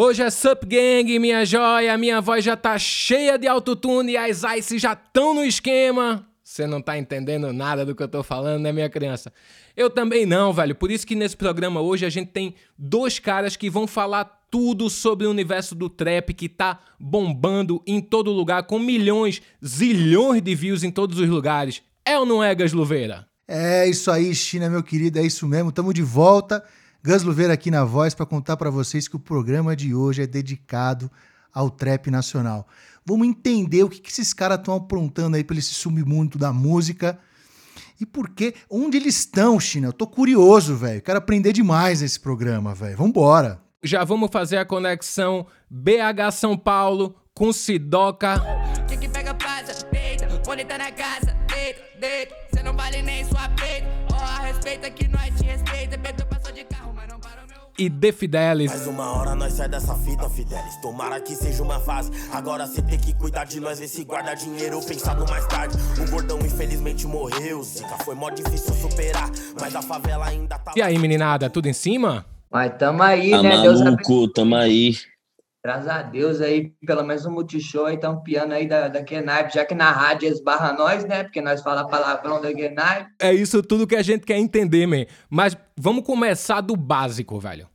Hoje é Sup Gang, minha joia. Minha voz já tá cheia de autotune e as ice já tão no esquema. Você não tá entendendo nada do que eu tô falando, né, minha criança? Eu também não, velho. Por isso que nesse programa hoje a gente tem dois caras que vão falar tudo sobre o universo do trap que tá bombando em todo lugar, com milhões, zilhões de views em todos os lugares. É ou não é, Gas Luveira? É isso aí, China, meu querido, é isso mesmo. Tamo de volta. Gus Luveira aqui na voz para contar para vocês que o programa de hoje é dedicado ao trap nacional. Vamos entender o que, que esses caras estão aprontando aí pelo esse submundo da música e por quê, onde eles estão, China. Eu tô curioso, velho. Quero aprender demais nesse programa, velho. Vambora. Já vamos fazer a conexão BH São Paulo com Sidoca. Quem que pega passa, quando tá na casa, deita, deita. Cê não vale nem sua peita. Ó, oh, respeita que nós te respeita. Beto passou de carro, E The Fidelis. Mais uma hora nós sai dessa fita, Fidelis. Tomara que seja uma fase. Agora cê tem que cuidar de nós, ver se guarda dinheiro pensado mais tarde. O gordão infelizmente morreu. Zica foi mó difícil superar. Mas a favela ainda tá. E aí, meninada, tudo em cima? Mas tamo aí, tá né? Maluco, Deus tamo aí. Graças a Deus aí, pelo menos um multishow aí, tá um piano aí da, da Kenaipe, já que na rádio esbarra nós, né? Porque nós fala palavrão da Kenaipe. É isso tudo que a gente quer entender, man. Mas vamos começar do básico, velho.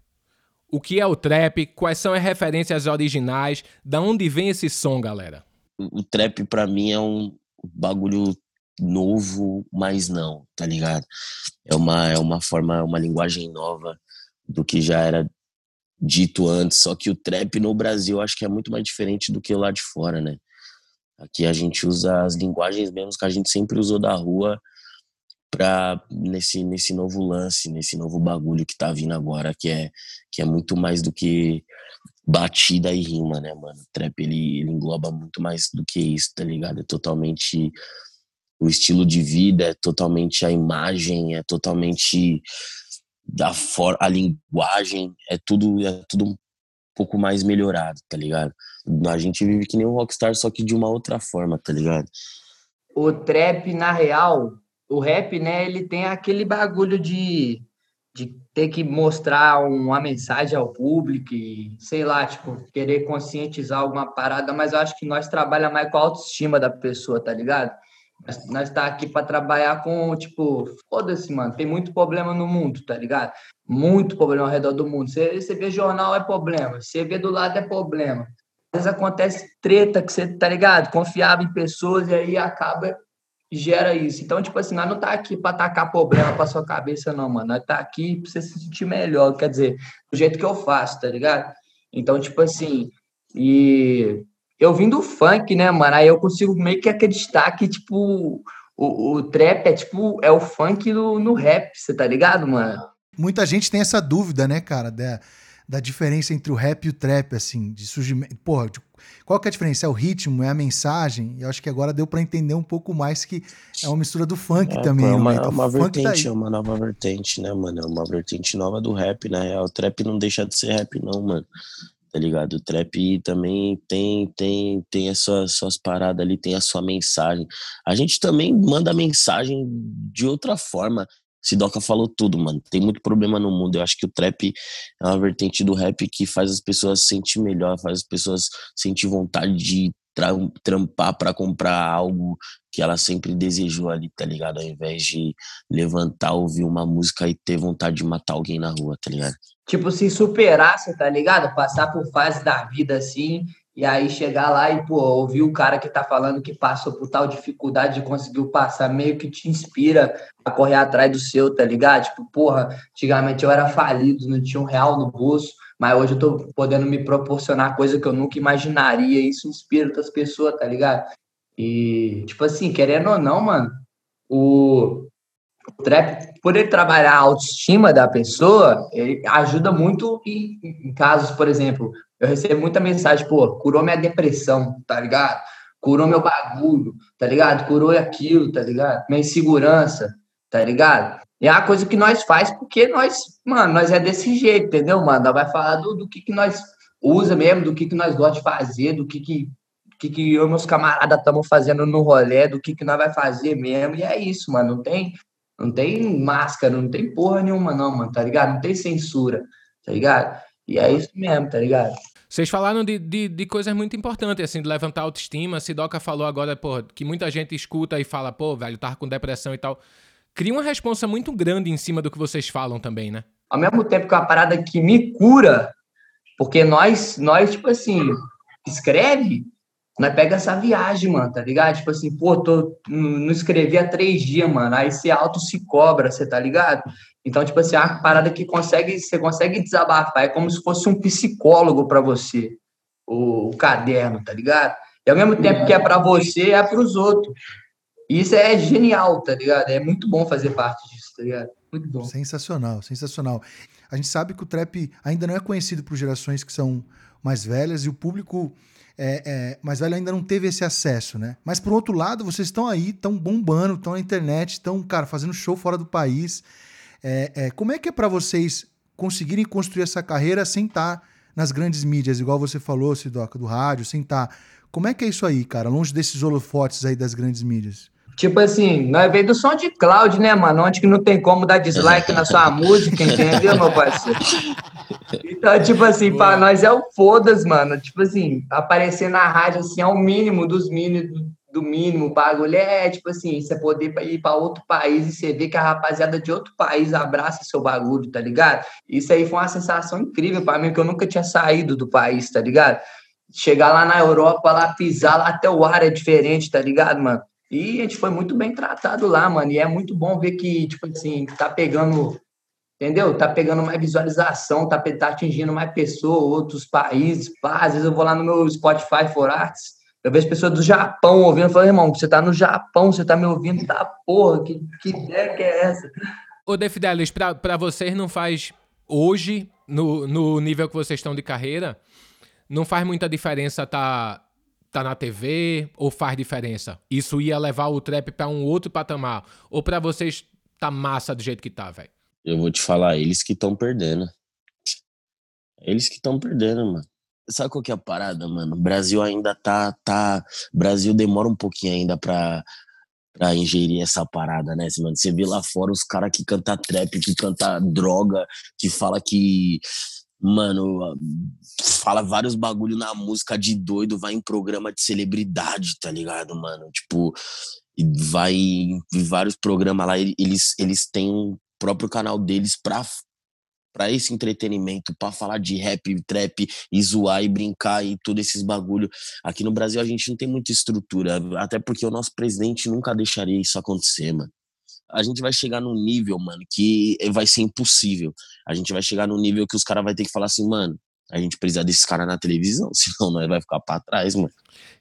O que é o trap? Quais são as referências originais? Da onde vem esse som, galera? O, o trap para mim é um bagulho novo, mas não, tá ligado? É uma, é uma forma, uma linguagem nova do que já era dito antes, só que o trap no Brasil acho que é muito mais diferente do que lá de fora, né? Aqui a gente usa as linguagens mesmo que a gente sempre usou da rua para nesse nesse novo lance, nesse novo bagulho que tá vindo agora, que é que é muito mais do que batida e rima, né, mano? O trap ele, ele engloba muito mais do que isso, tá ligado? É totalmente o estilo de vida, é totalmente a imagem, é totalmente da for a linguagem, é tudo, é tudo um pouco mais melhorado, tá ligado? A gente vive que nem um rockstar, só que de uma outra forma, tá ligado? O trap, na real, o rap, né, ele tem aquele bagulho de, de ter que mostrar uma mensagem ao público e, sei lá, tipo, querer conscientizar alguma parada, mas eu acho que nós trabalhamos mais com a autoestima da pessoa, tá ligado? Nós, tá aqui para trabalhar com, tipo, foda-se, mano. Tem muito problema no mundo, tá ligado? Muito problema ao redor do mundo. Você, você vê jornal é problema, você vê do lado é problema. Às vezes acontece treta que você, tá ligado? Confiava em pessoas e aí acaba gera isso. Então, tipo assim, nós não tá aqui para atacar problema para sua cabeça, não, mano. Nós tá aqui para você se sentir melhor, quer dizer, do jeito que eu faço, tá ligado? Então, tipo assim, e eu vim do funk, né, mano? Aí eu consigo meio que acreditar que, tipo, o, o trap é tipo, é o funk no, no rap, você tá ligado, mano? Muita gente tem essa dúvida, né, cara, da, da diferença entre o rap e o trap, assim, de surgimento. Porra, de, qual que é a diferença? É o ritmo, é a mensagem? Eu acho que agora deu para entender um pouco mais que é uma mistura do funk é, também. É uma, né? é uma tá vertente, tá é uma nova vertente, né, mano? É uma vertente nova do rap, né? O trap não deixa de ser rap, não, mano tá ligado? O trap também tem tem tem as suas, suas paradas ali, tem a sua mensagem. A gente também manda mensagem de outra forma. Sidoca falou tudo, mano. Tem muito problema no mundo. Eu acho que o trap é uma vertente do rap que faz as pessoas se sentir melhor, faz as pessoas sentir vontade de trampar para comprar algo que ela sempre desejou ali, tá ligado? Ao invés de levantar, ouvir uma música e ter vontade de matar alguém na rua, tá ligado? Tipo, se superasse, tá ligado? Passar por fase da vida assim, e aí chegar lá e, pô, ouvir o cara que tá falando que passou por tal dificuldade e conseguiu passar, meio que te inspira a correr atrás do seu, tá ligado? Tipo, porra, antigamente eu era falido, não tinha um real no bolso, mas hoje eu tô podendo me proporcionar coisa que eu nunca imaginaria, isso inspira outras pessoas, tá ligado? E, tipo assim, querendo ou não, mano, o, o trap, por ele trabalhar a autoestima da pessoa, ele ajuda muito em, em, casos, por exemplo, eu recebo muita mensagem, pô, curou minha depressão, tá ligado? Curou meu bagulho, tá ligado? Curou aquilo, tá ligado? Minha insegurança, tá ligado? É a coisa que nós faz porque nós, mano, nós é desse jeito, entendeu, mano? Nós vai falar do, do que, que nós usa mesmo, do que, que nós gostamos de fazer, do que, que, que, que eu e meus camaradas estamos fazendo no rolê, do que, que nós vai fazer mesmo. E é isso, mano. Não tem, não tem máscara, não tem porra nenhuma, não, mano, tá ligado? Não tem censura, tá ligado? E é isso mesmo, tá ligado? Vocês falaram de, de, de, coisas muito importantes, assim, de levantar autoestima. Sidoca falou agora, pô, que muita gente escuta e fala, pô, velho, tava com depressão e tal. Cria uma responsa muito grande em cima do que vocês falam também, né? Ao mesmo tempo que é uma parada que me cura, porque nós, nós tipo assim, escreve, nós pega essa viagem, mano, tá ligado? Tipo assim, pô, tô, não escrevi há três dias, mano. Aí você auto se cobra, você tá ligado? Então, tipo assim, é uma parada que consegue, você consegue desabafar. É como se fosse um psicólogo para você, o, o, caderno, tá ligado? E ao mesmo tempo que é para você, é para os outros. E isso é genial, tá ligado? É muito bom fazer parte disso, tá ligado? Muito bom. Sensacional, sensacional. A gente sabe que o trap ainda não é conhecido por gerações que são mais velhas e o público é, é, mais velho ainda não teve esse acesso, né? Mas por outro lado, vocês estão aí, estão bombando, estão na internet, estão, cara, fazendo show fora do país. É, é, como é que é para vocês conseguirem construir essa carreira sem estar tá nas grandes mídias, igual você falou, Sidoca, do rádio, sem estar. Tá... Como é que é isso aí, cara? Longe desses holofotes aí das grandes mídias. Tipo assim, nós veio do som de cloud, né, mano? Onde que não tem como dar dislike na sua música, entendeu, meu parceiro? Então, tipo assim, para nós é o foda-se, mano. Tipo assim, aparecer na rádio, assim, é o mínimo dos mínimos, do mínimo, o bagulho é, tipo assim, você poder ir para outro país e você ver que a rapaziada de outro país abraça seu bagulho, tá ligado? Isso aí foi uma sensação incrível para mim, que eu nunca tinha saído do país, tá ligado? Chegar lá na Europa, lá pisar, lá até o ar é diferente, tá ligado, mano? E a gente foi muito bem tratado lá, mano. E é muito bom ver que, tipo assim, tá pegando, entendeu? Tá pegando mais visualização, tá, tá atingindo mais pessoas, outros países. Pá, às vezes eu vou lá no meu Spotify for Arts, eu vejo pessoas do Japão ouvindo, falo, irmão, você tá no Japão, você tá me ouvindo, tá porra, que, que ideia que é essa? Ô, Defidelis, pra, pra vocês não faz hoje, no, no nível que vocês estão de carreira, não faz muita diferença tá tá na TV ou faz diferença? Isso ia levar o trap para um outro patamar? Ou para vocês tá massa do jeito que tá, velho? Eu vou te falar, eles que estão perdendo. Eles que estão perdendo, mano. Sabe qual que é a parada, mano? O Brasil ainda tá, tá. Brasil demora um pouquinho ainda pra, pra ingerir essa parada, né, mano? Você vê lá fora os caras que canta trap, que canta droga, que fala que mano, fala vários bagulho na música de doido, vai em programa de celebridade, tá ligado, mano? Tipo, vai em vários programas lá, eles, eles têm o próprio canal deles pra, pra esse entretenimento, pra falar de rap, trap, e zoar e brincar e todos esses bagulho. Aqui no Brasil a gente não tem muita estrutura, até porque o nosso presidente nunca deixaria isso acontecer, mano a gente vai chegar num nível, mano, que vai ser impossível. A gente vai chegar num nível que os caras vão ter que falar assim, mano, a gente precisa desses caras na televisão, senão nós vai ficar pra trás, mano.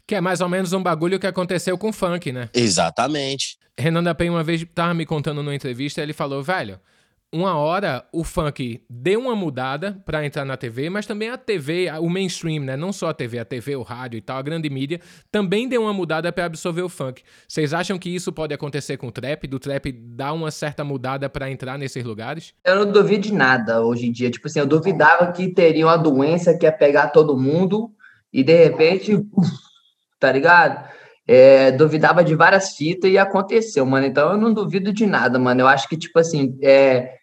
Que é mais ou menos um bagulho que aconteceu com o funk, né? Exatamente. Renan da Penha uma vez tava me contando numa entrevista, ele falou, velho, uma hora o funk deu uma mudada para entrar na TV, mas também a TV, o mainstream, né? Não só a TV, a TV, o rádio e tal, a grande mídia, também deu uma mudada para absorver o funk. Vocês acham que isso pode acontecer com o trap? Do trap dar uma certa mudada para entrar nesses lugares? Eu não duvido de nada hoje em dia. Tipo assim, eu duvidava que teria uma doença que ia pegar todo mundo e de repente, tá ligado? É, duvidava de várias fitas e aconteceu, mano. Então eu não duvido de nada, mano. Eu acho que, tipo assim, é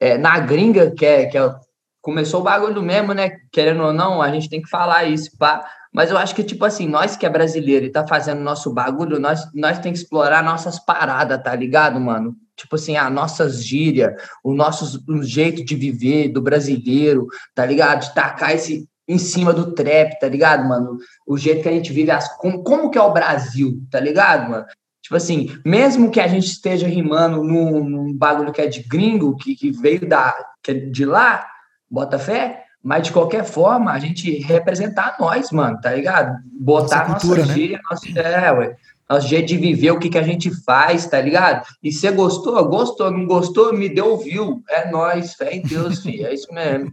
é, na gringa, que é, que é, começou o bagulho mesmo, né? Querendo ou não, a gente tem que falar isso, pá. Mas eu acho que, tipo assim, nós que é brasileiro e tá fazendo nosso bagulho, nós, nós tem que explorar nossas paradas, tá ligado, mano? Tipo assim, a nossas gírias, o nosso o jeito de viver do brasileiro, tá ligado? De tacar esse em cima do trap, tá ligado, mano? O jeito que a gente vive, as, como, como que é o Brasil, tá ligado, mano? Tipo assim, mesmo que a gente esteja rimando num, num bagulho que é de gringo, que, que veio da, que é de lá, bota fé, mas de qualquer forma, a gente representar nós, mano, tá ligado? Botar nossa, cultura, nossa né? gíria, nossa, é, ué nosso jeito de viver, o que, que a gente faz, tá ligado? E você gostou? Gostou, não gostou? Me deu viu. É nós, fé em Deus, filho. É isso mesmo.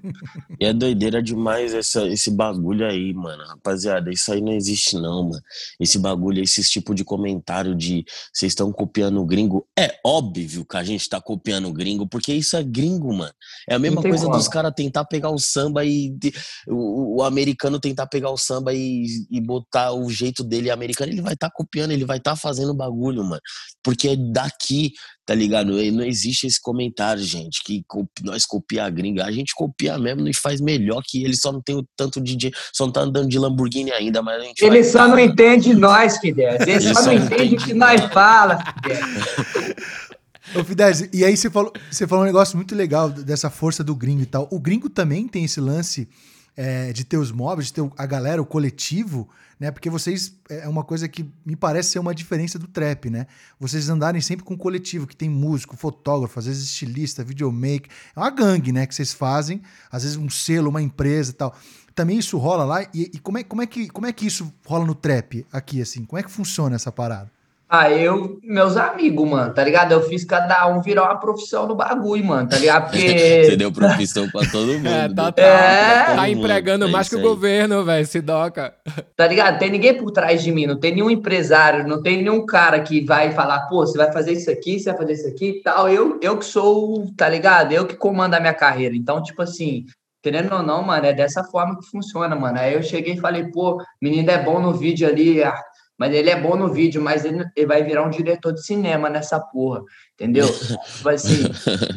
E é doideira demais essa, esse bagulho aí, mano. Rapaziada, isso aí não existe, não, mano. Esse bagulho, esse tipo de comentário de vocês estão copiando o gringo. É óbvio que a gente tá copiando o gringo, porque isso é gringo, mano. É a mesma coisa como. dos caras tentar pegar o samba e. O, o, americano tentar pegar o samba e, e botar o jeito dele americano, ele vai estar tá copiando, ele vai estar tá fazendo bagulho, mano. Porque é daqui, tá ligado? Não existe esse comentário, gente, que nós copia a gringa. A gente copia mesmo e faz melhor que ele, só não tem o tanto de. Só não tá andando de Lamborghini ainda, mas a gente. Ele só não entende nós, Fidel. Ele, ele só, só, não entende o que nós fala, Fidel. Ô, Fidesz, e aí você falou, você falou um negócio muito legal dessa força do gringo e tal. O gringo também tem esse lance é, de ter os móveis, de ter a galera, o coletivo, né? Porque vocês é, é uma coisa que me parece ser uma diferença do trap, né? Vocês andarem sempre com um coletivo que tem músico, fotógrafo, às vezes estilista, videomaker. É uma gangue, né? Que vocês fazem, às vezes um selo, uma empresa e tal. Também isso rola lá. E, e como, é, como, é que, como é que isso rola no trap aqui, assim? Como é que funciona essa parada? Ah, eu, meus amigos, mano, tá ligado? Eu fiz cada um virar uma profissão no bagulho, mano, tá ligado? Porque. Você deu profissão pra todo mundo. É, tá, tá, é... tá empregando é mais que o governo, velho, se doca. Tá ligado? Tem ninguém por trás de mim, não tem nenhum empresário, não tem nenhum cara que vai falar, pô, você vai fazer isso aqui, você vai fazer isso aqui e tal. Eu, eu que sou, tá ligado? Eu que comando a minha carreira. Então, tipo assim, querendo ou não, mano, é dessa forma que funciona, mano. Aí eu cheguei e falei, pô, menino é bom no vídeo ali, ah, mas ele é bom no vídeo, mas ele, ele vai virar um diretor de cinema nessa porra, entendeu? tipo assim,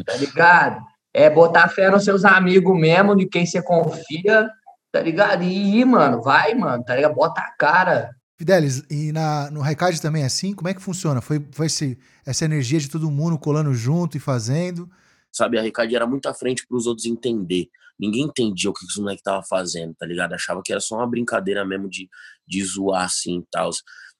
tá ligado? É botar fé nos seus amigos mesmo, de quem você confia, tá ligado? E ir, mano, vai, mano, tá ligado? Bota a cara. Fidelis, e na, no Raikard também é assim? Como é que funciona? Foi, foi esse, essa energia de todo mundo colando junto e fazendo? Sabe, a Raikard era muito à frente para os outros entender ninguém entendia o que os moleques tava fazendo, tá ligado? Achava que era só uma brincadeira mesmo de, de zoar assim e tal.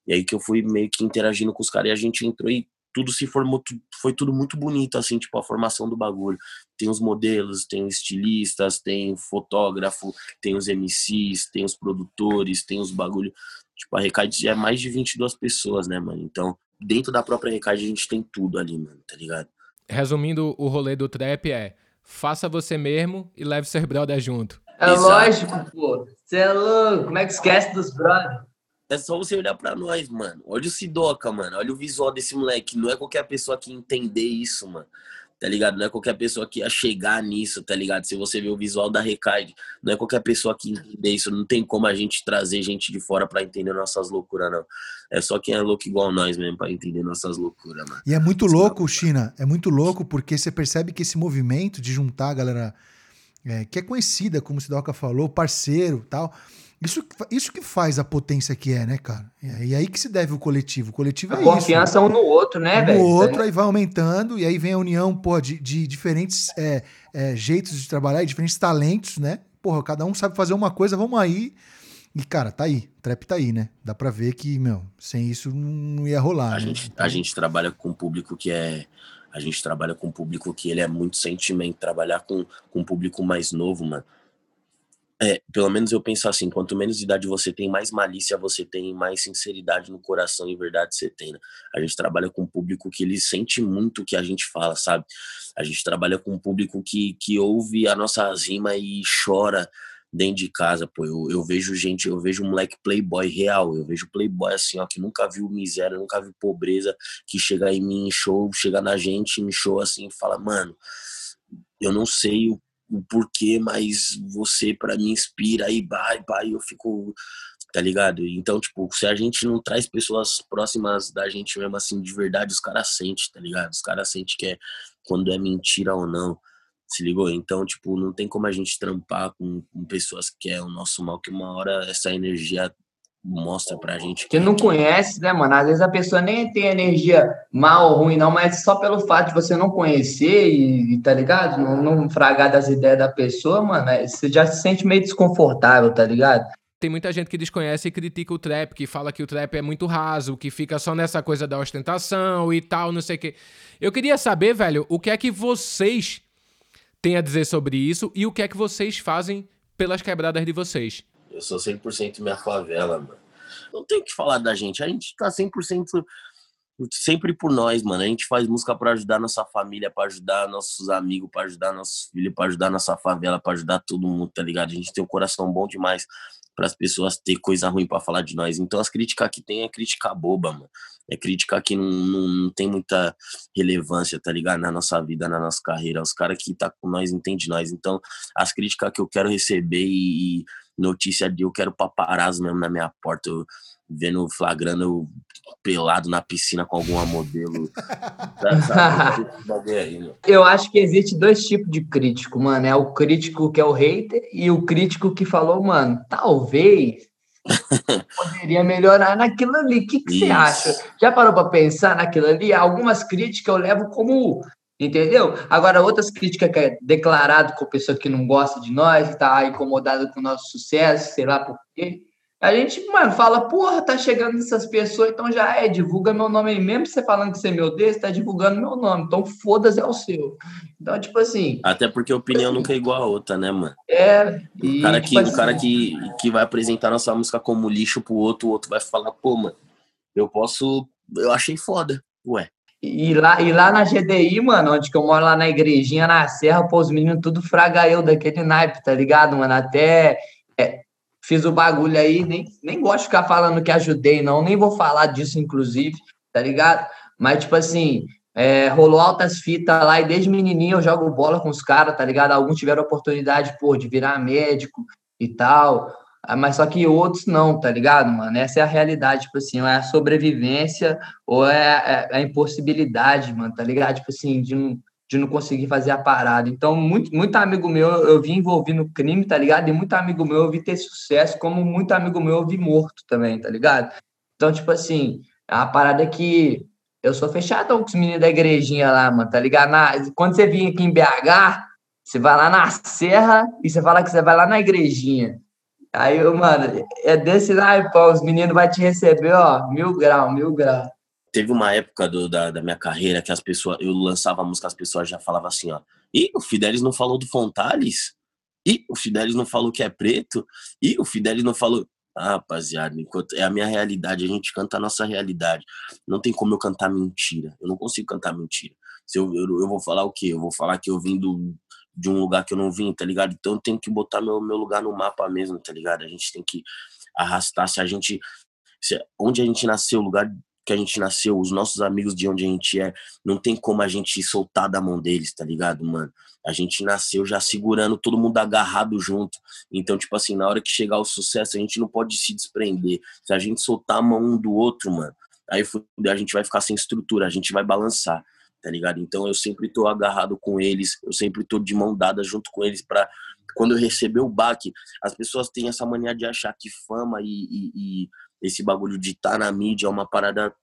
E aí que eu fui meio que interagindo com os caras e a gente entrou e tudo se formou, foi tudo muito bonito, assim, tipo, a formação do bagulho. Tem os modelos, tem os estilistas, tem fotógrafo, tem os MCs, tem os produtores, tem os bagulho. Tipo, a Recade é mais de 22 pessoas, né, mano? Então, dentro da própria Recade a gente tem tudo ali, mano, tá ligado? Resumindo, o rolê do trap é faça você mesmo e leve seus brother junto. É Exato. lógico, pô. Você é louco. Como é que esquece dos brothers? É só você olhar pra nós, mano. Olha o Sidoca, mano. Olha o visual desse moleque. Não é qualquer pessoa que entender isso, mano tá ligado? Não é qualquer pessoa que ia chegar nisso, tá ligado? Se você ver o visual da Recaide, não é qualquer pessoa que entender isso. Não tem como a gente trazer gente de fora para entender nossas loucuras, não. É só quem é louco igual nós mesmo para entender nossas loucuras, mano. E é muito louco, China, é muito louco porque você percebe que esse movimento de juntar a galera é, que é conhecida, como o Sidoca falou, parceiro tal isso, isso que faz a potência que é, né, cara? E aí que se deve o coletivo. O coletivo a é confiança isso. um no outro, né, velho? No outro, aí vai aumentando, e aí vem a união, pô, de, de diferentes é, é, jeitos de trabalhar, diferentes talentos, né? Porra, cada um sabe fazer uma coisa, vamos aí. E, cara, tá aí. O trap tá aí, né? Dá pra ver que, meu, sem isso não ia rolar. A, né? gente, a gente trabalha com um público que é. A gente trabalha com um público que ele é muito sentimento. Trabalhar com, com um público mais novo, mano é, pelo menos eu penso assim, quanto menos idade você tem, mais malícia você tem, mais sinceridade no coração e verdade você tem, né? A gente trabalha com um público que ele sente muito o que a gente fala, sabe? A gente trabalha com um público que, que ouve a nossa rima e chora dentro de casa, pô. Eu, eu vejo gente, eu vejo um moleque playboy real, eu vejo playboy assim, ó, que nunca viu miséria, nunca viu pobreza, que chega em mim em show, chega na gente em show assim e fala, mano, eu não sei o o porquê, mas você para mim inspira e vai, vai, eu fico, tá ligado? Então, tipo, se a gente não traz pessoas próximas da gente mesmo assim de verdade, os caras sentem, tá ligado? Os caras sentem que é quando é mentira ou não. Se ligou? Então, tipo, não tem como a gente trampar com, com pessoas que é o nosso mal, que uma hora essa energia mostra pra gente. Que não conhece, né, mano? Às vezes a pessoa nem tem energia mal ou ruim, não, mas só pelo fato de você não conhecer e, tá ligado? Não, não fragar das ideias da pessoa, mano, é, você já se sente meio desconfortável, tá ligado? Tem muita gente que desconhece e critica o trap, que fala que o trap é muito raso, que fica só nessa coisa da ostentação e tal, não sei o quê. Eu queria saber, velho, o que é que vocês têm a dizer sobre isso e o que é que vocês fazem pelas quebradas de vocês. Eu sou 100% minha favela, mano. Não tem o que falar da gente. A gente tá 100% sempre por nós, mano. A gente faz música para ajudar nossa família, para ajudar nossos amigos, para ajudar nossos filhos, para ajudar nossa favela, para ajudar todo mundo, tá ligado? A gente tem um coração bom demais para as pessoas ter coisa ruim para falar de nós. Então as críticas que tem é crítica boba, mano. É crítica que não, não, não, tem muita relevância, tá ligado? Na nossa vida, na nossa carreira. Os caras que tá com nós entendem nós. Então as críticas que eu quero receber e, e notícia de eu quero paparazzo mesmo na minha porta. Eu, vendo, flagrando pelado na piscina com alguma modelo. Eu acho que existe dois tipos de crítico, mano. É o crítico que é o hater e o crítico que falou, mano, talvez poderia melhorar naquilo ali. O que, que você acha? Já parou para pensar naquilo ali? Algumas críticas eu levo como Entendeu? Agora, outras críticas que é declarado com pessoa que não gosta de nós, está incomodada com o nosso sucesso, sei lá por quê. A gente, mano, fala, porra, tá chegando essas pessoas, então já é, divulga meu nome aí. Mesmo você falando que você é meu Deus, tá divulgando meu nome. Então foda-se é o seu. Então, tipo assim. Até porque a opinião nunca é igual a outra, né, mano? É. E, o cara, que, tipo assim, o cara que, que vai apresentar nossa música como lixo pro outro, o outro vai falar, pô, mano, eu posso. Eu achei foda. Ué, e lá, e lá na GDI, mano, onde que eu moro lá na igrejinha, na serra, pô, os meninos tudo fraga eu daquele naipe, tá ligado, mano? Até é, fiz o bagulho aí, nem, nem gosto de ficar falando que ajudei, não, nem vou falar disso, inclusive, tá ligado? Mas, tipo assim, é, rolou altas fitas lá e desde menininho eu jogo bola com os caras, tá ligado? Alguns tiveram oportunidade, pô, de virar médico e tal. Ah, mas só que outros não, tá ligado, mano? Essa é a realidade, tipo assim, é a sobrevivência ou é, é a impossibilidade, mano, tá ligado? Tipo assim, de não, de não conseguir fazer a parada. Então, muito, muito amigo meu eu vi envolvido no crime, tá ligado? E muito amigo meu eu vi ter sucesso, como muito amigo meu eu vi morto também, tá ligado? Então, tipo assim, a parada é que eu sou fechadão com os meninos da igrejinha lá, mano, tá ligado? Na, quando você vir aqui em BH, você vai lá na serra e você fala que você vai lá na igrejinha. Aí, mano, é desse naipão, os meninos vão te receber, ó, mil grau, mil grau. Teve uma época do, da, da minha carreira que as pessoas, eu lançava a música, as pessoas já falavam assim, ó, e o Fidelis não falou do Fontales? E o Fidelis não falou que é preto? E o Fidelis não falou... Ah, rapaziada, enquanto é a minha realidade, a gente canta a nossa realidade. Não tem como eu cantar mentira. Eu não consigo cantar mentira. Se eu, eu, eu vou falar o quê? Eu vou falar que eu vim do, de um lugar que eu não vim, tá ligado? Então eu tenho que botar meu, meu lugar no mapa mesmo, tá ligado? A gente tem que arrastar, se a gente. Se, onde a gente nasceu, o lugar que a gente nasceu, os nossos amigos de onde a gente é, não tem como a gente soltar da mão deles, tá ligado, mano? A gente nasceu já segurando todo mundo agarrado junto. Então, tipo assim, na hora que chegar o sucesso, a gente não pode se desprender. Se a gente soltar a mão um do outro, mano, aí a gente vai ficar sem estrutura, a gente vai balançar tá ligado? Então eu sempre tô agarrado com eles, eu sempre tô de mão dada junto com eles para quando eu receber o baque, as pessoas têm essa mania de achar que fama e, e, e esse bagulho de estar tá na mídia é uma parada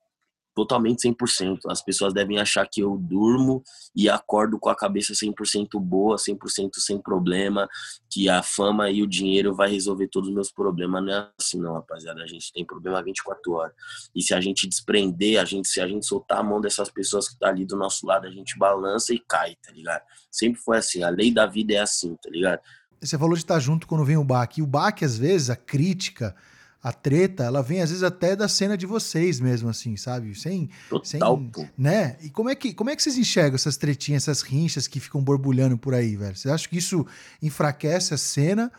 totalmente 100%. As pessoas devem achar que eu durmo e acordo com a cabeça 100% boa, 100% sem problema, que a fama e o dinheiro vai resolver todos os meus problemas. Não é assim não, rapaziada. A gente tem problema 24 horas. E se a gente desprender, a gente se a gente soltar a mão dessas pessoas que tá ali do nosso lado, a gente balança e cai, tá ligado? Sempre foi assim. A lei da vida é assim, tá ligado? Você falou de estar junto quando vem o baque. E o baque, às vezes, a crítica, a treta, ela vem às vezes até da cena de vocês mesmo, assim, sabe? Sem. Total, sem. Né? E como é, que, como é que vocês enxergam essas tretinhas, essas rinchas que ficam borbulhando por aí, velho? Você acha que isso enfraquece a cena?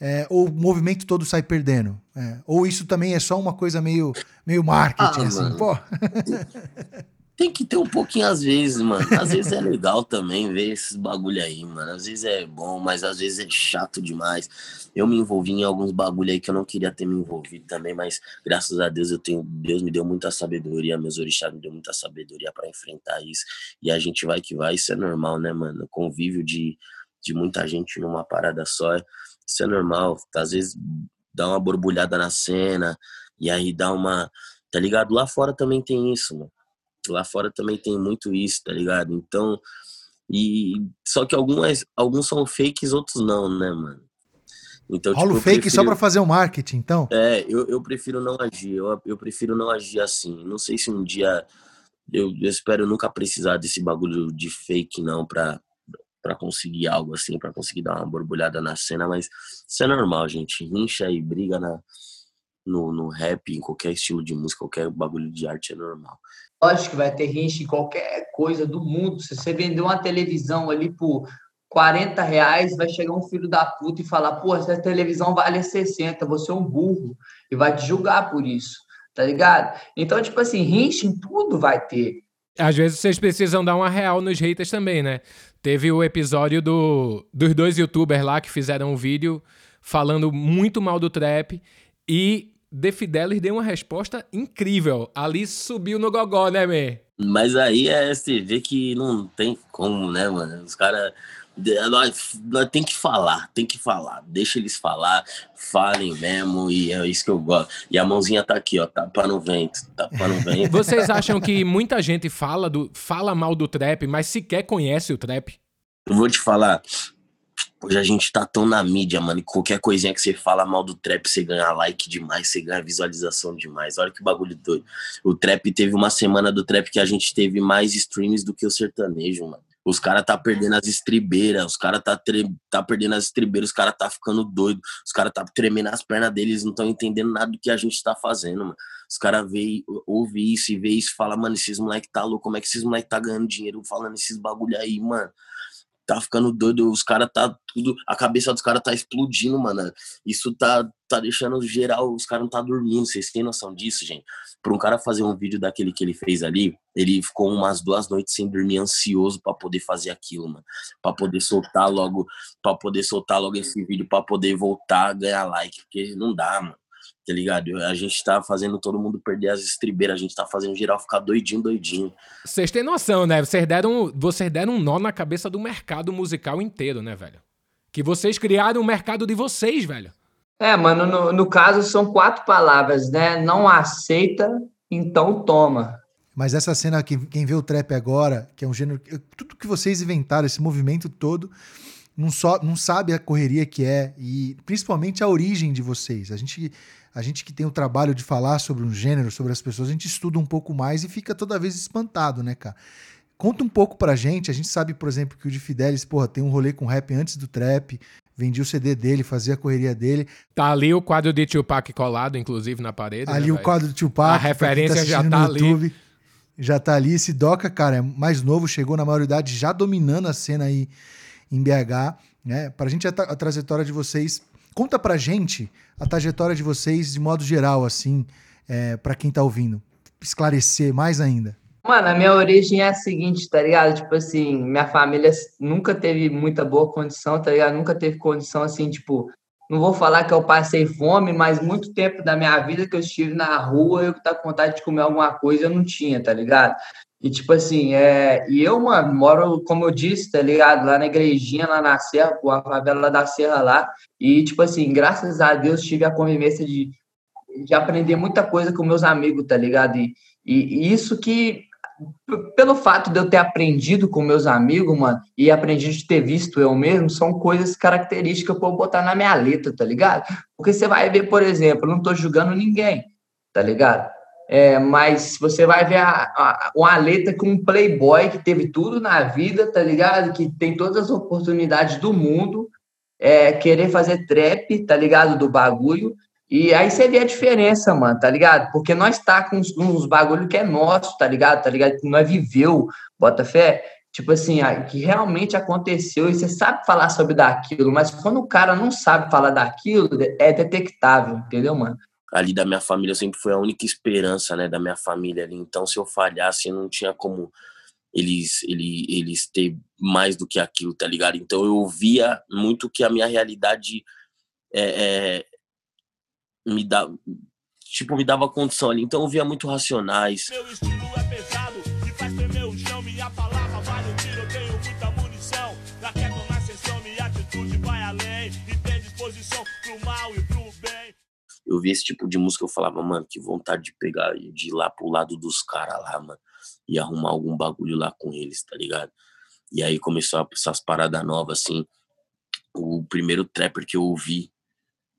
É, ou o movimento todo sai perdendo? É, ou isso também é só uma coisa meio, meio marketing, ah, assim, mano. pô? Tem que ter um pouquinho às vezes, mano. Às vezes é legal também ver esses bagulho aí, mano. Às vezes é bom, mas às vezes é chato demais. Eu me envolvi em alguns bagulho aí que eu não queria ter me envolvido também, mas graças a Deus eu tenho, Deus me deu muita sabedoria, meus orixás me deu muita sabedoria para enfrentar isso. E a gente vai que vai, isso é normal, né, mano? Convívio de, de muita gente numa parada só, isso é normal. Às vezes dá uma borbulhada na cena e aí dá uma, tá ligado? Lá fora também tem isso, mano Lá fora também tem muito isso, tá ligado? Então, e só que algumas, alguns são fakes, outros não, né, mano? Então, Rola tipo, fake prefiro... só para fazer o marketing, então? É, eu, eu prefiro não agir, eu, eu prefiro não agir assim. Não sei se um dia eu, eu espero nunca precisar desse bagulho de fake não para para conseguir algo assim, para conseguir dar uma borbulhada na cena, mas isso é normal, gente. Rincha e briga na, no, no rap, em qualquer estilo de música, qualquer bagulho de arte é normal. Lógico que vai ter rincha em qualquer coisa do mundo. Se você vender uma televisão ali por 40 reais, vai chegar um filho da puta e falar: pô, essa televisão vale 60, você é um burro. E vai te julgar por isso, tá ligado? Então, tipo assim, rincha em tudo vai ter. Às vezes vocês precisam dar uma real nos haters também, né? Teve o episódio do, dos dois youtubers lá que fizeram um vídeo falando muito mal do trap e The Fidelis deu uma resposta incrível. Ali subiu no gogó, né, Mê? Mas aí é, vê que não tem como, né, mano? Os caras. Nós, nós tem que falar, tem que falar. Deixa eles falar, falem mesmo, e é isso que eu gosto. E a mãozinha tá aqui, ó, tapa no vento, tapa no vento. Vocês acham que muita gente fala, do, fala mal do trap, mas sequer conhece o trap? Eu vou te falar, Hoje a gente tá tão na mídia, mano, e qualquer coisinha que você fala mal do trap, você ganha like demais, você ganha visualização demais. Olha que bagulho doido. O trap teve uma semana do trap que a gente teve mais streams do que o sertanejo, mano. Os caras tá perdendo as estribeiras, os caras tá, tá perdendo as estribeiras, os caras tá ficando doido, os caras tá tremendo as pernas deles, não estão entendendo nada do que a gente tá fazendo, mano. Os caras ouvem isso e vê isso e fala, mano, esses moleque tá louco, como é que esses moleque tá ganhando dinheiro falando esses bagulho aí, mano? Tá ficando doido, os caras tá tudo, a cabeça dos caras tá explodindo, mano. Isso tá, tá deixando geral, os caras não tá dormindo, vocês têm noção disso, gente? Pra um cara fazer um vídeo daquele que ele fez ali, ele ficou umas duas noites sem dormir, ansioso para poder fazer aquilo, mano. Pra poder soltar logo, para poder soltar logo esse vídeo, para poder voltar ganhar like, porque não dá, mano tá ligado? A gente tá fazendo todo mundo perder as estribeiras, a gente tá fazendo geral ficar doidinho, doidinho. Vocês têm noção, né? Vocês deram, vocês deram um nó na cabeça do mercado musical inteiro, né, velho? Que vocês criaram o mercado de vocês, velho. É, mano, no, no caso são quatro palavras, né? Não aceita, então toma. Mas essa cena, quem, quem vê o trap agora, que é um gênero. Tudo que vocês inventaram, esse movimento todo, não, só, não sabe a correria que é e principalmente a origem de vocês. A gente, a gente que tem o trabalho de falar sobre um gênero, sobre as pessoas, a gente estuda um pouco mais e fica toda vez espantado, né, cara? Conta um pouco pra gente. A gente sabe, por exemplo, que o de Fidelis, porra, tem um rolê com rap antes do trap, vendia o CD dele, fazia a correria dele. Tá ali o quadro de Tupac colado, inclusive, na parede. Ali né, o quadro de Tupac. A referência tá já tá ali. YouTube, já tá ali. Esse Doca, cara, é mais novo, chegou na maioridade, já dominando a cena aí em BH, né? Para a gente a, a, trajetória de vocês, conta para gente a trajetória de vocês de modo geral, assim, é, para quem tá ouvindo, esclarecer mais ainda. Mano, a minha origem é a seguinte, tá ligado? Tipo assim, minha família nunca teve muita boa condição, tá ligado? Nunca teve condição assim, tipo, não vou falar que eu passei fome, mas muito tempo da minha vida que eu estive na rua, eu que tá com vontade de comer alguma coisa, eu não tinha, tá ligado? E, tipo assim, é... e eu, mano, moro, como eu disse, tá ligado? Lá na igrejinha, lá na Serra, pô, a favela da Serra lá. E, tipo assim, graças a Deus tive a convivência de, de aprender muita coisa com meus amigos, tá ligado? E, e, isso que, pelo fato de eu ter aprendido com meus amigos, mano, e aprendido de ter visto eu mesmo, são coisas características pra eu botar na minha letra, tá ligado? Porque você vai ver, por exemplo, eu não tô julgando ninguém, tá ligado? É, mas você vai ver a, a, uma letra com um playboy que teve tudo na vida, tá ligado? Que tem todas as oportunidades do mundo, é, querer fazer trap, tá ligado? Do bagulho. E aí você vê a diferença, mano, tá ligado? Porque nós tá com uns, uns bagulho que é nosso, tá ligado? Tá ligado? Que nós viveu, bota fé. Tipo assim, que realmente aconteceu e você sabe falar sobre daquilo, mas quando o cara não sabe falar daquilo, é detectável, entendeu, mano? Ali da minha família sempre foi a única esperança, né, da minha família ali. Então, se eu falhasse, não tinha como eles, eles, eles ter mais do que aquilo, tá ligado? Então, eu via muito que a minha realidade é, é, me dá, tipo, me dava condição ali. Então, eu via muito Racionais. Meu eu vi esse tipo de música, eu falava, mano, que vontade de pegar, de ir lá pro lado dos caras lá, mano, e arrumar algum bagulho lá com eles, tá ligado? E aí começou essas paradas novas, assim. O primeiro trapper que eu ouvi,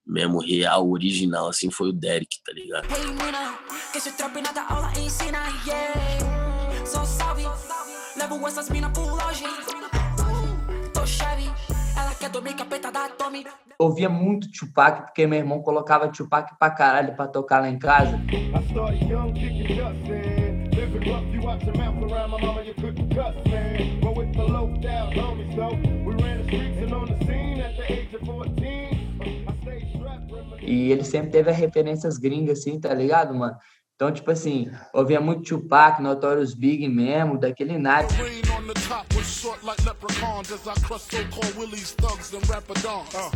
mesmo real, original, assim, foi o Derek, tá ligado? Hey, mina, que esse trap nada aula ensina, yeah. Só salve, levo essas minas pro longe. Quer dormir capeta da Tommy ouvia muito Tupac, porque meu irmão colocava Tupac pra caralho pra tocar lá em casa. E ele sempre teve referências gringas, assim, tá ligado, mano? Então, tipo assim, ouvia muito Tupac, Notorious Big mesmo, daquele rapadons. Uh,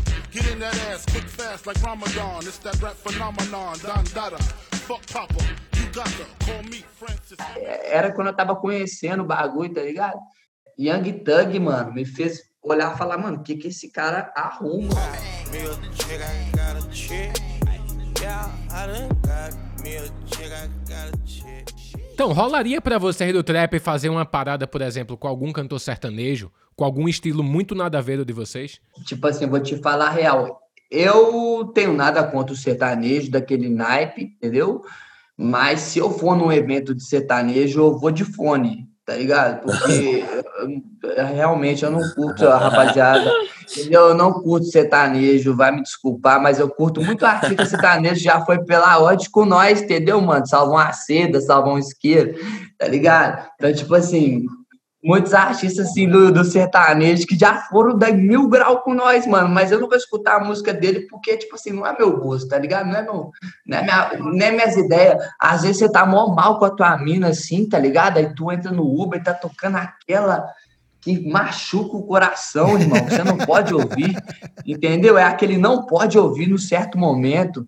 Francis. Era quando eu tava conhecendo o bagulho, tá ligado? Young Thug, mano, me fez olhar e falar, mano, o que que esse cara arruma? Então, rolaria para você do trap fazer uma parada, por exemplo, com algum cantor sertanejo, com algum estilo muito nada a ver de vocês? Tipo assim, vou te falar a real. Eu tenho nada contra o sertanejo daquele naipe, entendeu? Mas se eu for num evento de sertanejo, eu vou de fone, tá ligado? Porque realmente eu não curto a rapaziada, entendeu? Eu não curto sertanejo, vai me desculpar, mas eu curto muito artista sertanejo, já foi pela ódio com nós, entendeu, mano? Salvam a seda, salvam o isqueiro, tá ligado? Então, tipo assim, muitos artistas assim do, do sertanejo que já foram da mil grau com nós, mano, mas eu vou escutar a música dele porque, tipo assim, não é meu gosto, tá ligado? Não é, meu, não é, minha, não é minhas ideias. Às vezes você tá mó mal com a tua mina, assim, tá ligado? Aí tu entra no Uber e tá tocando aquela que machuca o coração, irmão. Você não pode ouvir, entendeu? É aquele não pode ouvir no certo momento.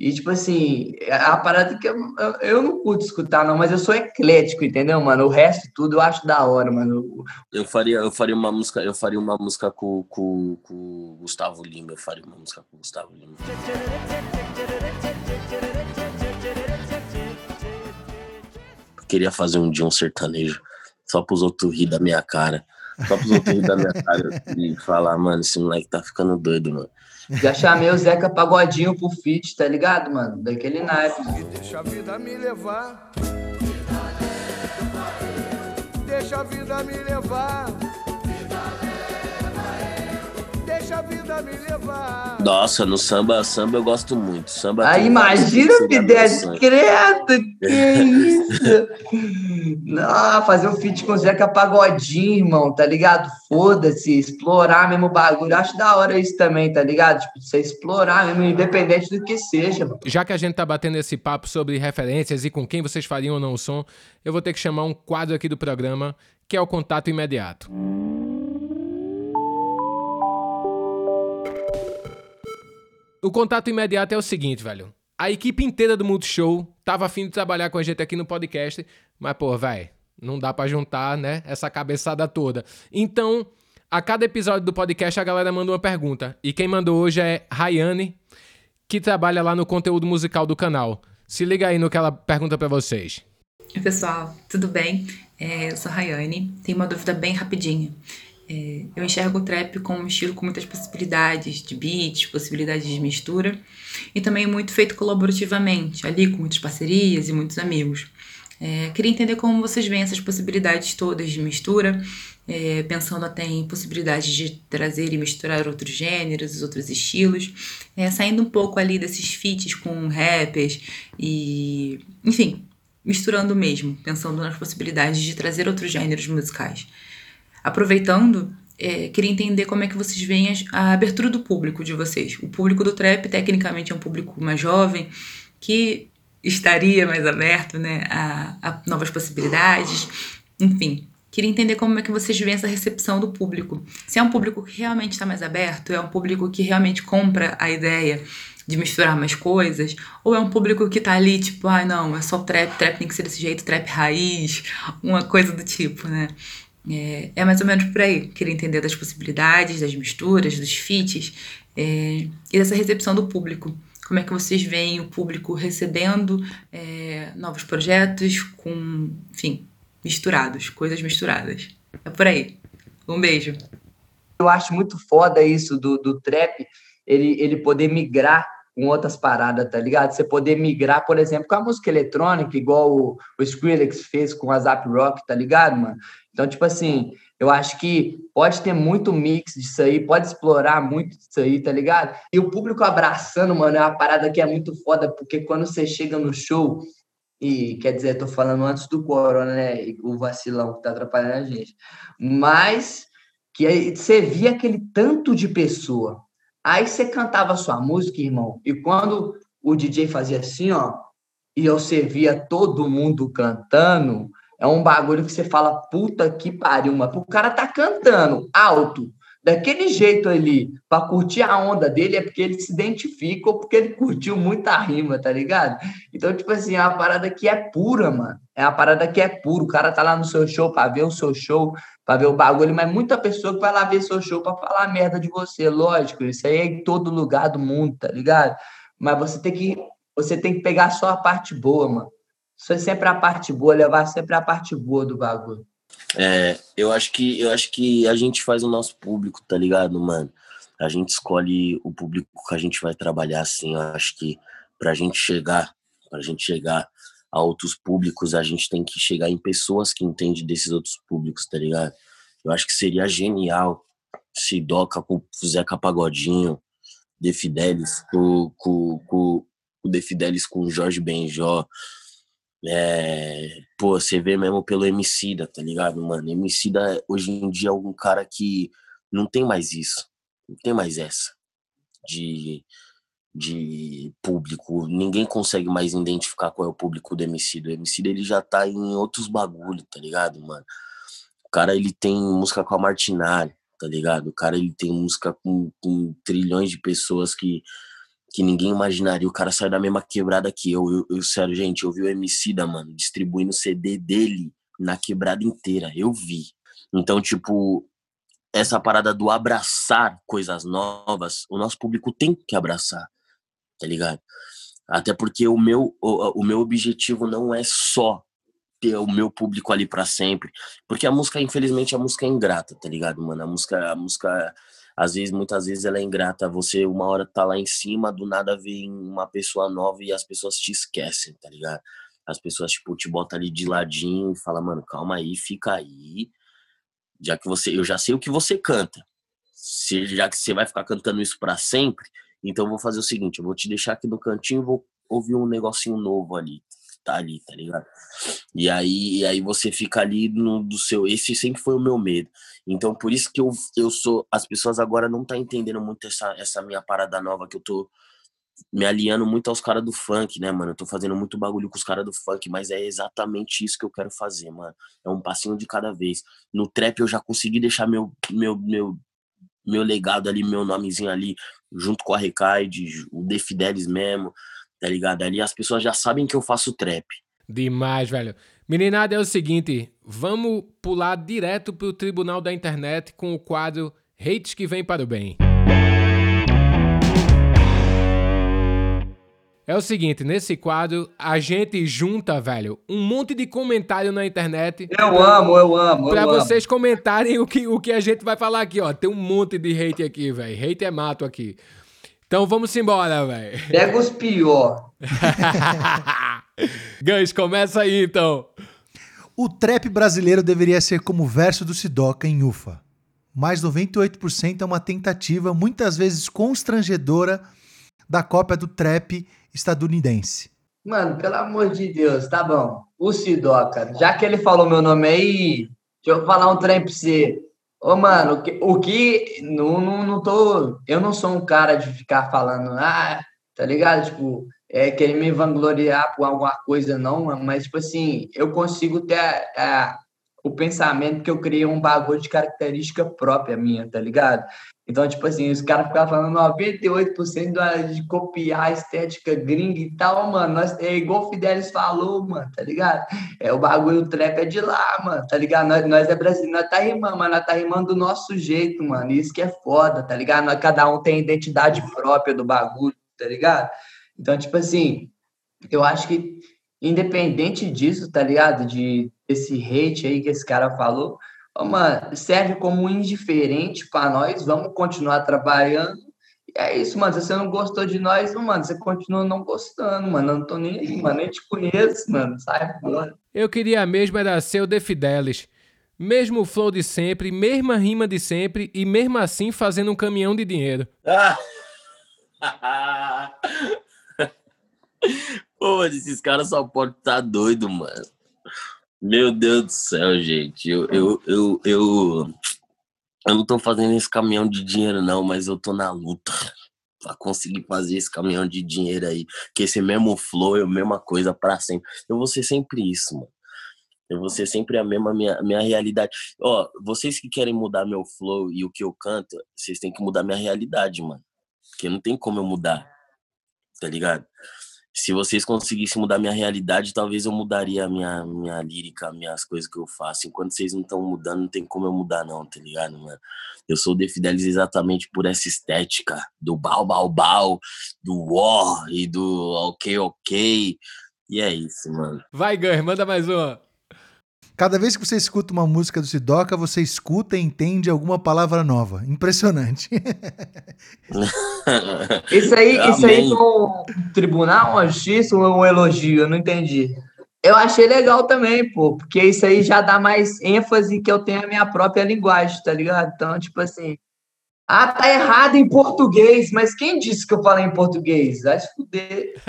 E, tipo assim, é a parada que eu, eu, não curto escutar, não, mas eu sou eclético, entendeu, mano? O resto tudo eu acho da hora, mano. Eu faria, eu faria uma música, eu faria uma música com, com, com Gustavo Lima, eu faria uma música com Gustavo Lima. Eu queria fazer um dia um sertanejo, só pros outros rir da minha cara. Só pros outros rir da minha cara e falar, mano, esse moleque tá ficando doido, mano. Já chamei o Zeca Pagodinho pro feat, tá ligado, mano? Daquele naipe. Deixa a vida me levar. Deixa a vida me levar. Deixa a vida me levar. Nossa, no samba, samba eu gosto muito. Samba Aí imagina, Fidel, credo, que isso? Não, fazer um feat com o Zeca Pagodinho, irmão, tá ligado? Foda-se, explorar mesmo o bagulho. Acho da hora isso também, tá ligado? Tipo, você explorar mesmo, independente do que seja. Mano. Já que a gente tá batendo esse papo sobre referências e com quem vocês fariam ou não o som, eu vou ter que chamar um quadro aqui do programa, que é o contato imediato. O contato imediato é o seguinte, velho. A equipe inteira do Multishow tava afim de trabalhar com a gente aqui no podcast, mas, pô, velho, não dá para juntar, né, essa cabeçada toda. Então, a cada episódio do podcast a galera manda uma pergunta. E quem mandou hoje é Rayane, que trabalha lá no conteúdo musical do canal. Se liga aí no que ela pergunta para vocês. Oi, pessoal, tudo bem? É, eu sou a Rayane. Tenho uma dúvida bem rapidinha. É, eu enxergo o trap como um estilo com muitas possibilidades de beats, possibilidades de mistura e também muito feito colaborativamente, ali com muitas parcerias e muitos amigos. É, queria entender como vocês veem essas possibilidades todas de mistura, é, pensando até em possibilidades de trazer e misturar outros gêneros, outros estilos, é, saindo um pouco ali desses feats com rappers e, enfim, misturando mesmo, pensando nas possibilidades de trazer outros gêneros musicais. Aproveitando, é, queria entender como é que vocês veem a, a abertura do público de vocês. O público do trap, tecnicamente, é um público mais jovem, que estaria mais aberto né, a, a novas possibilidades. Enfim, queria entender como é que vocês veem essa recepção do público. Se é um público que realmente está mais aberto, é um público que realmente compra a ideia de misturar mais coisas, ou é um público que tá ali, tipo, ah, não, é só trap, trap tem que ser desse jeito, trap raiz, uma coisa do tipo, né? É, é, mais ou menos por aí. Queria entender das possibilidades, das misturas, dos feats é, e dessa recepção do público. Como é que vocês veem o público recebendo é, novos projetos com, enfim, misturados, coisas misturadas. É por aí. Um beijo. Eu acho muito foda isso do, do trap, ele, ele poder migrar com outras paradas, tá ligado? Você poder migrar, por exemplo, com a música eletrônica, igual o, o Skrillex fez com a Zap Rock, tá ligado, mano? Então, tipo assim, eu acho que pode ter muito mix disso aí, pode explorar muito disso aí, tá ligado? E o público abraçando, mano, é uma parada que é muito foda, porque quando você chega no show, e quer dizer, tô falando antes do corona, né? O vacilão que tá atrapalhando a gente. Mas que aí você via aquele tanto de pessoa. Aí você cantava a sua música, irmão, e quando o DJ fazia assim, ó, e você via todo mundo cantando, é um bagulho que você fala, puta que pariu, mano. O cara tá cantando alto, daquele jeito ali, pra curtir a onda dele, é porque ele se identifica ou porque ele curtiu muita rima, tá ligado? Então, tipo assim, é uma parada que é pura, mano. É uma parada que é pura. O cara tá lá no seu show pra ver o seu show, pra ver o bagulho, mas muita pessoa que vai lá ver seu show pra falar merda de você, lógico. Isso aí é em todo lugar do mundo, tá ligado? Mas você tem que, você tem que pegar só a parte boa, mano. Isso é sempre a parte boa, levar sempre a parte boa do bagulho. É, eu acho que eu acho que a gente faz o nosso público, tá ligado, mano? A gente escolhe o público que a gente vai trabalhar assim. Eu acho que pra gente chegar, pra gente chegar a outros públicos, a gente tem que chegar em pessoas que entendem desses outros públicos, tá ligado? Eu acho que seria genial se Doca com o Zeca Pagodinho, De Fidelis com, com, com o De Fidelis com o Jorge Benjó, é, pô, você vê mesmo pelo Emicida, tá ligado, mano? Emicida hoje em dia é um cara que não tem mais isso, não tem mais essa de, de público. Ninguém consegue mais identificar qual é o público do Emicida. O Emicida, ele já tá em outros bagulho, tá ligado, mano? O cara, ele tem música com a Martinari, tá ligado? O cara, ele tem música com, com trilhões de pessoas que que ninguém imaginaria. O cara saiu da mesma quebrada que eu. Eu, eu sério, gente, eu vi o MC da, mano, distribuindo CD dele na quebrada inteira. Eu vi. Então, tipo, essa parada do abraçar coisas novas, o nosso público tem que abraçar, tá ligado? Até porque o meu, o, o meu objetivo não é só ter o meu público ali para sempre, porque a música, infelizmente, a música é ingrata, tá ligado, mano? A música, a música às vezes, muitas vezes ela é ingrata. Você uma hora tá lá em cima, do nada vem uma pessoa nova e as pessoas te esquecem, tá ligado? As pessoas, tipo, te botam ali de ladinho e falam, mano, calma aí, fica aí. Já que você, eu já sei o que você canta. Se, já que você vai ficar cantando isso para sempre, então eu vou fazer o seguinte, eu vou te deixar aqui no cantinho, vou ouvir um negocinho novo ali, tá ali, tá ligado? E aí, e aí você fica ali no do seu. Esse sempre foi o meu medo. Então, por isso que eu, eu sou. As pessoas agora não tá entendendo muito essa, essa minha parada nova que eu tô me aliando muito aos caras do funk, né, mano? Eu tô fazendo muito bagulho com os caras do funk, mas é exatamente isso que eu quero fazer, mano. É um passinho de cada vez. No trap eu já consegui deixar meu meu meu meu legado ali, meu nomezinho ali, junto com a Recaide, o The Fidelis mesmo tá ligado? Ali as pessoas já sabem que eu faço trap. Demais, velho. Meninada, é o seguinte, vamos pular direto pro tribunal da internet com o quadro Hates que vem para o bem. É o seguinte, nesse quadro a gente junta, velho, um monte de comentário na internet. Eu amo, eu amo. Pra eu vocês amo. comentarem o que, o que a gente vai falar aqui, ó. Tem um monte de hate aqui, velho. Hate é mato aqui. Então vamos embora, velho. Pega os pior. Gans, começa aí então. O trap brasileiro deveria ser como o verso do Sidoca em Ufa. Mais 98% é uma tentativa, muitas vezes constrangedora, da cópia do trap estadunidense. Mano, pelo amor de Deus, tá bom. O Sidoca, já que ele falou meu nome aí, deixa eu falar um trem pra você. Ô, mano, o que, não, não, não tô. Eu não sou um cara de ficar falando, ah, tá ligado? Tipo, é, querer me vangloriar por alguma coisa, não, mas, tipo assim, eu consigo ter a, a, o pensamento que eu criei um bagulho de característica própria minha, tá ligado? Então, tipo assim, os caras ficam falando 98% de copiar a estética gringa e tal, mano. Nós, é igual o Fidelis falou, mano, tá ligado? É, o bagulho o trap é de lá, mano, tá ligado? Nós, nós é brasileiro, nós tá rimando, mas nós tá rimando do nosso jeito, mano. Isso que é foda, tá ligado? Nós, cada um tem identidade própria do bagulho, tá ligado? Então, tipo assim, eu acho que, independente disso, tá ligado? De esse hate aí que esse cara falou, mano, serve como indiferente para nós, vamos continuar trabalhando. E é isso, mano. Se você não gostou de nós, mano, você continua não gostando, mano. Eu não tô nem aí, mano. Nem te conheço, mano. Sai fora. Eu queria mesmo era ser o The Fidelis. Mesmo flow de sempre, mesma rima de sempre e mesmo assim fazendo um caminhão de dinheiro. Pô, esses caras só podem estar tá doido, mano. Meu Deus do céu, gente. Eu, eu, eu, eu, eu não tô fazendo esse caminhão de dinheiro, não, mas eu tô na luta pra conseguir fazer esse caminhão de dinheiro aí. Que esse mesmo flow é a mesma coisa pra sempre. Eu vou ser sempre isso, mano. Eu vou ser sempre a mesma minha, minha realidade. Ó, vocês que querem mudar meu flow e o que eu canto, vocês têm que mudar minha realidade, mano. Porque não tem como eu mudar. Tá ligado? Se vocês conseguissem mudar minha realidade, talvez eu mudaria a minha, minha lírica, minhas coisas que eu faço. Enquanto vocês não estão mudando, não tem como eu mudar, não, tá ligado, mano? Eu sou The Fidelis exatamente por essa estética do bau, bau, bau, do war e do ok, ok. E é isso, mano. Vai, Gun, manda mais uma. Cada vez que você escuta uma música do Sidoca, você escuta e entende alguma palavra nova. Impressionante. isso aí, isso aí um tribunal, uma justiça ou um elogio? Eu não entendi. Eu achei legal também, pô, porque isso aí já dá mais ênfase que eu tenho a minha própria linguagem, tá ligado? Então, tipo assim, ah, tá errado em português, mas quem disse que eu falei em português? Vai se fuder.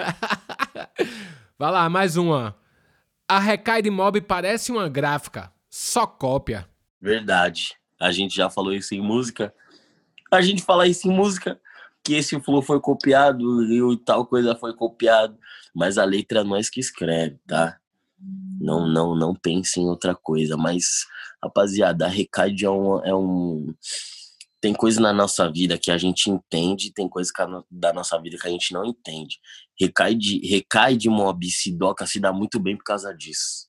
Vai lá, mais uma. A Recai de Mob parece uma gráfica, só cópia. Verdade. A gente já falou isso em música. A gente fala isso em música, que esse flow foi copiado e tal coisa foi copiado. Mas a letra é nós que escreve, tá? Não, não, não pense em outra coisa. Mas, rapaziada, a Recai é um, é um tem coisa na nossa vida que a gente entende, tem coisa da nossa vida que a gente não entende. Recai de, recai de mob se doca se dá muito bem por causa disso.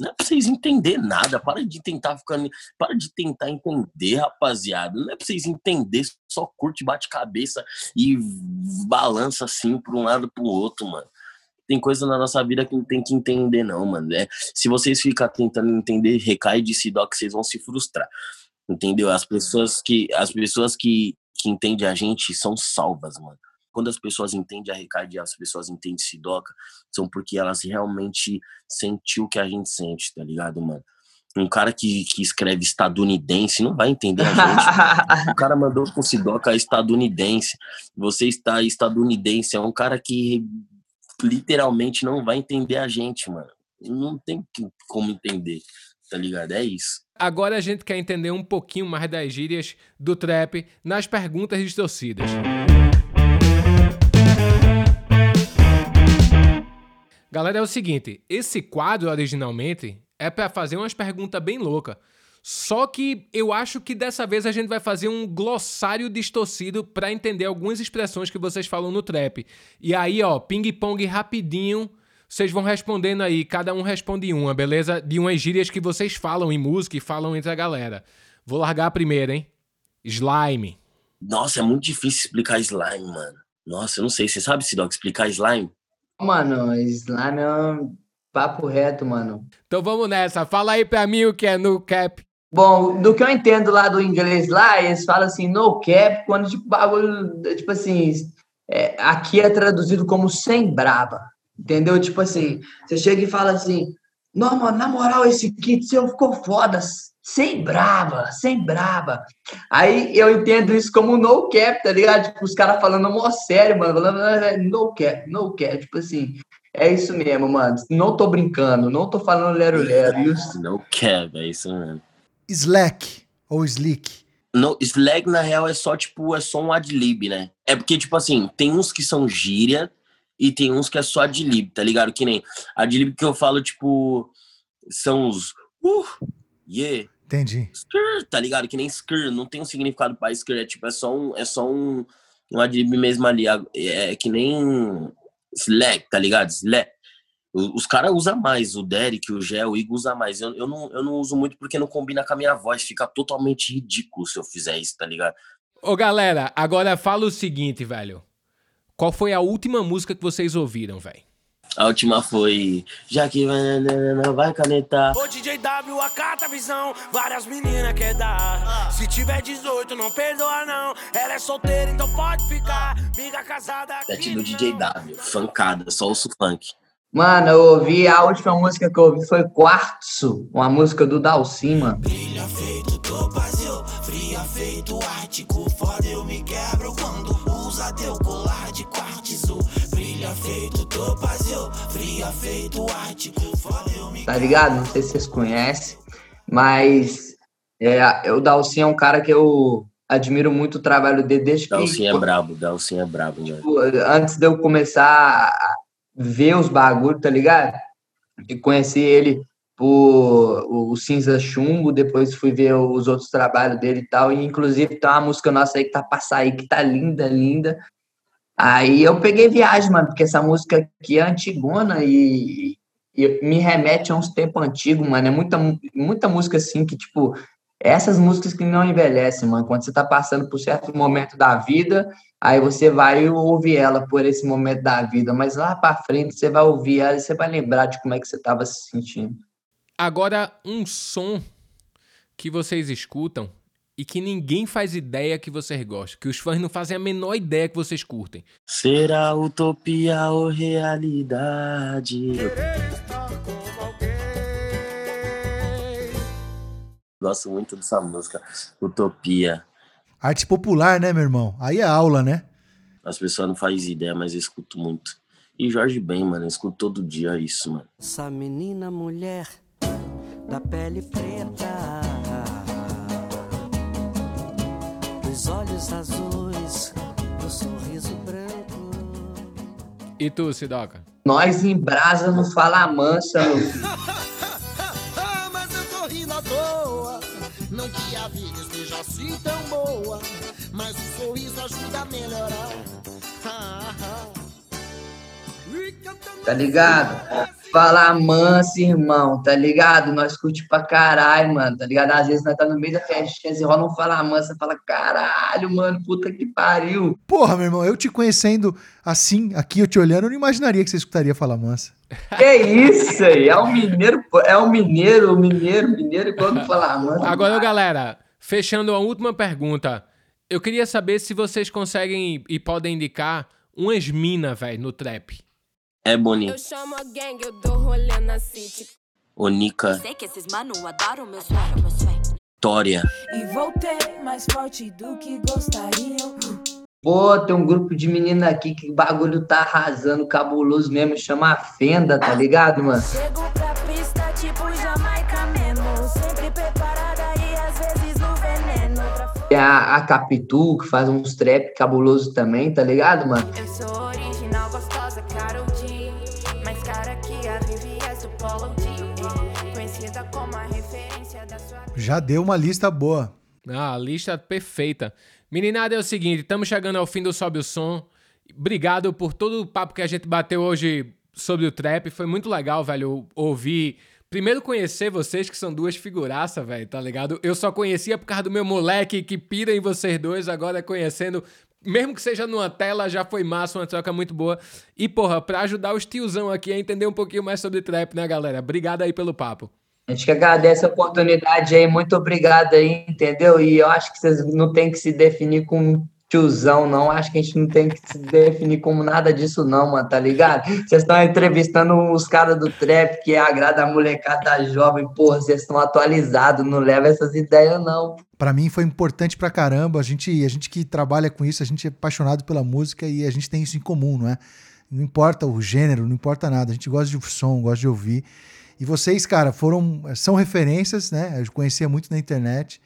Não é pra vocês entender nada, para de tentar ficar, para de tentar entender, rapaziada. Não é pra vocês entender, só curte, bate cabeça e balança assim para um lado pro outro, mano. Tem coisa na nossa vida que não tem que entender não, mano. É, se vocês ficarem tentando entender, recai de se doca, vocês vão se frustrar entendeu? As pessoas que as pessoas que, que entendem a gente são salvas, mano. Quando as pessoas entendem a Ricardo as pessoas entendem Sidoca, são porque elas realmente sentiu o que a gente sente, tá ligado, mano? Um cara que, que escreve estadunidense não vai entender a gente. o cara mandou com Sidoca estadunidense. Você está estadunidense. É um cara que literalmente não vai entender a gente, mano. Não tem como entender, tá ligado? É isso. Agora a gente quer entender um pouquinho mais das gírias do trap nas perguntas distorcidas. Galera, é o seguinte, esse quadro originalmente é para fazer umas perguntas bem loucas. Só que eu acho que dessa vez a gente vai fazer um glossário distorcido para entender algumas expressões que vocês falam no trap. E aí, ó, ping-pong rapidinho vocês vão respondendo aí, cada um responde uma, beleza? De umas gírias que vocês falam em música e falam entre a galera. Vou largar a primeira, hein? Slime. Nossa, é muito difícil explicar slime, mano. Nossa, eu não sei. Você sabe, Sidoc, explicar slime? Mano, slime é um papo reto, mano. Então vamos nessa. Fala aí pra mim o que é no cap. Bom, do que eu entendo lá do inglês lá, eles falam assim, no cap, quando tipo, bagulho, tipo assim, é, aqui é traduzido como sem braba. Entendeu? Tipo assim, você chega e fala assim: não, mano, na moral, esse kit seu ficou foda, sem braba, sem braba. Aí eu entendo isso como no cap, tá ligado? Tipo, os caras falando mó sério, mano, falando no cap, no cap. Tipo assim, é isso mesmo, mano. Não tô brincando, não tô falando lero-lero. No cap, é isso mesmo. Slack ou slick? No, slack, na real, é só, tipo, é só um adlib, né? É porque, tipo assim, tem uns que são gíria, e tem uns que é só adlib, tá ligado? Que nem adlib que eu falo, tipo, são os uh, yeah. Entendi. Skr, tá ligado? Que nem skr, não tem um significado pra skr, é tipo, é só um, é só um, um adlib mesmo ali, é, é que nem slack, tá ligado? Slack. Os caras usam mais, o Derek, o Gé, o Igor usa mais. Eu, eu, não, eu não uso muito porque não combina com a minha voz. Fica totalmente ridículo se eu fizer isso, tá ligado? Ô galera, agora fala o seguinte, velho. Qual foi a última música que vocês ouviram, velho? A última foi Já que vai, vai canetar. Ô DJ W, a carta visão. Várias meninas quer dar. Se tiver 18, não perdoa, não. Ela é solteira, então pode ficar. Miga casada. Sete do DJ W, funkada, só ouço funk. Mano, eu ouvi, a última música que eu ouvi foi Quartzo, uma música do Dalcin, mano. Brilha feito topazio, fria feito ártico, foda eu me Feito topazio, fria feito Tá ligado? Não sei se vocês conhecem, mas é, o Dalcin é um cara que eu admiro muito o trabalho dele desde que... Dalcin é brabo, Dalcin é brabo, né? Tipo, antes de eu começar a ver os bagulhos, tá ligado? E conheci ele por o Cinza Chumbo, depois fui ver os outros trabalhos dele e tal, e inclusive tem uma música nossa aí que tá pra sair, que tá linda, linda. Aí eu peguei viagem, mano, porque essa música aqui é antigona e, e me remete a uns tempos antigos, mano. É muita, muita música assim que, tipo, essas músicas que não envelhecem, mano. Quando você tá passando por certo momento da vida, aí você vai ouvir ela por esse momento da vida, mas lá para frente você vai ouvir ela e você vai lembrar de como é que você tava se sentindo. Agora, um som que vocês escutam e que ninguém faz ideia que vocês gostam, que os fãs não fazem a menor ideia que vocês curtem. Será utopia ou realidade? Gosto muito dessa música, Utopia. Arte popular, né, meu irmão? Aí é aula, né? As pessoas não fazem ideia, mas eu escuto muito. E Jorge Ben, mano, eu escuto todo dia isso, mano. Essa menina mulher da pele preta, dos olhos azuis, do sorriso branco. E tu, Sidoca? Nós em brasa não fala mansa, meu filho. Mas eu tô rindo à toa. Não que a vida esteja assim tão boa. Mas o sorriso ajuda a melhorar. Ah, ah. Cantando Tá ligado? Fala mansa, irmão, tá ligado? Nós curte pra caralho, mano, tá ligado? Às vezes nós tá no meio da festinha, assim, rola um fala mansa, fala caralho, mano, puta que pariu. Porra, meu irmão, eu te conhecendo assim, aqui eu te olhando, eu não imaginaria que você escutaria falar mansa. Que isso aí? É o mineiro, é o mineiro, o mineiro, mineiro quando fala mansa. Agora, galera, fechando a última pergunta. Eu queria saber se vocês conseguem e podem indicar umas minas, velho, no trap. É Boni, Eu chamo a gang, eu dou rolê na city. Onika, Sei que esses mano adoram meu swag, meu swag. Tória. E voltei mais forte do que gostariam. Pô, tem um grupo de menina aqui que o bagulho tá arrasando, cabuloso mesmo, chama a Fenda, tá ligado, mano? Chego pra pista tipo Jamaica mesmo. Sempre preparada e às vezes no veneno. Pra Tem a, a Capitu, que faz uns trap cabuloso também, tá ligado, mano? Eu sou original, Já deu uma lista boa. Ah, lista perfeita. Meninada, é o seguinte, estamos chegando ao fim do Sobe o Som. Obrigado por todo o papo que a gente bateu hoje sobre o trap. Foi muito legal, velho, ouvir. Primeiro conhecer vocês, que são duas figuraças, velho, tá ligado? Eu só conhecia por causa do meu moleque que pira em vocês dois, agora conhecendo. Mesmo que seja numa tela, já foi massa, uma troca muito boa. E, porra, pra ajudar os tiozão aqui a entender um pouquinho mais sobre trap, né, galera? Obrigado aí pelo papo. A gente que agradece a oportunidade aí, muito obrigado aí, entendeu? E eu acho que vocês não tem que se definir como tiozão, não. Acho que a gente não tem que se definir como nada disso, não, mano, tá ligado? Vocês estão entrevistando os caras do trap que agrada a molecada jovem, porra, vocês estão atualizados, não leva essas ideias, não. Pra mim foi importante pra caramba. A gente, a gente que trabalha com isso, a gente é apaixonado pela música e a gente tem isso em comum, não é? Não importa o gênero, não importa nada. A gente gosta de som, gosta de ouvir. E vocês, cara, foram são referências, né? Eu conhecia muito na internet.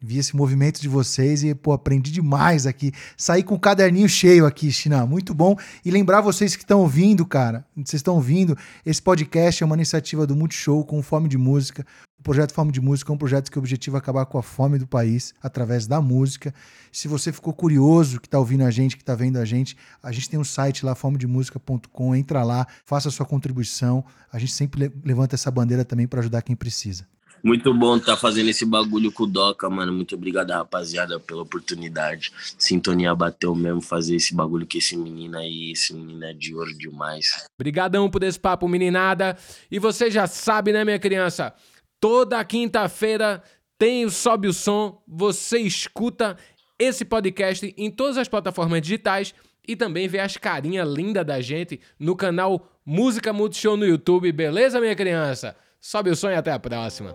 Vi esse movimento de vocês e, pô, aprendi demais aqui. Saí com o caderninho cheio aqui, China. Muito bom. E lembrar vocês que estão ouvindo, cara, vocês estão ouvindo, esse podcast é uma iniciativa do Multishow com Fome de Música. O projeto Fome de Música é um projeto que o objetivo é acabar com a fome do país através da música. Se você ficou curioso, que está ouvindo a gente, que está vendo a gente, a gente tem um site lá, fomedemusica.com. Entra lá, faça a sua contribuição. A gente sempre le- levanta essa bandeira também para ajudar quem precisa. Muito bom tá fazendo esse bagulho com o Doca, mano. Muito obrigado, rapaziada, pela oportunidade. Sintonia bateu mesmo fazer esse bagulho com esse menino aí. Esse menino é de ouro demais. Brigadão por esse papo, meninada. E você já sabe, né, minha criança? Toda quinta-feira tem o Sobe o Som. Você escuta esse podcast em todas as plataformas digitais e também vê as carinhas lindas da gente no canal Música Multishow no YouTube. Beleza, minha criança? Sobe o som e até a próxima.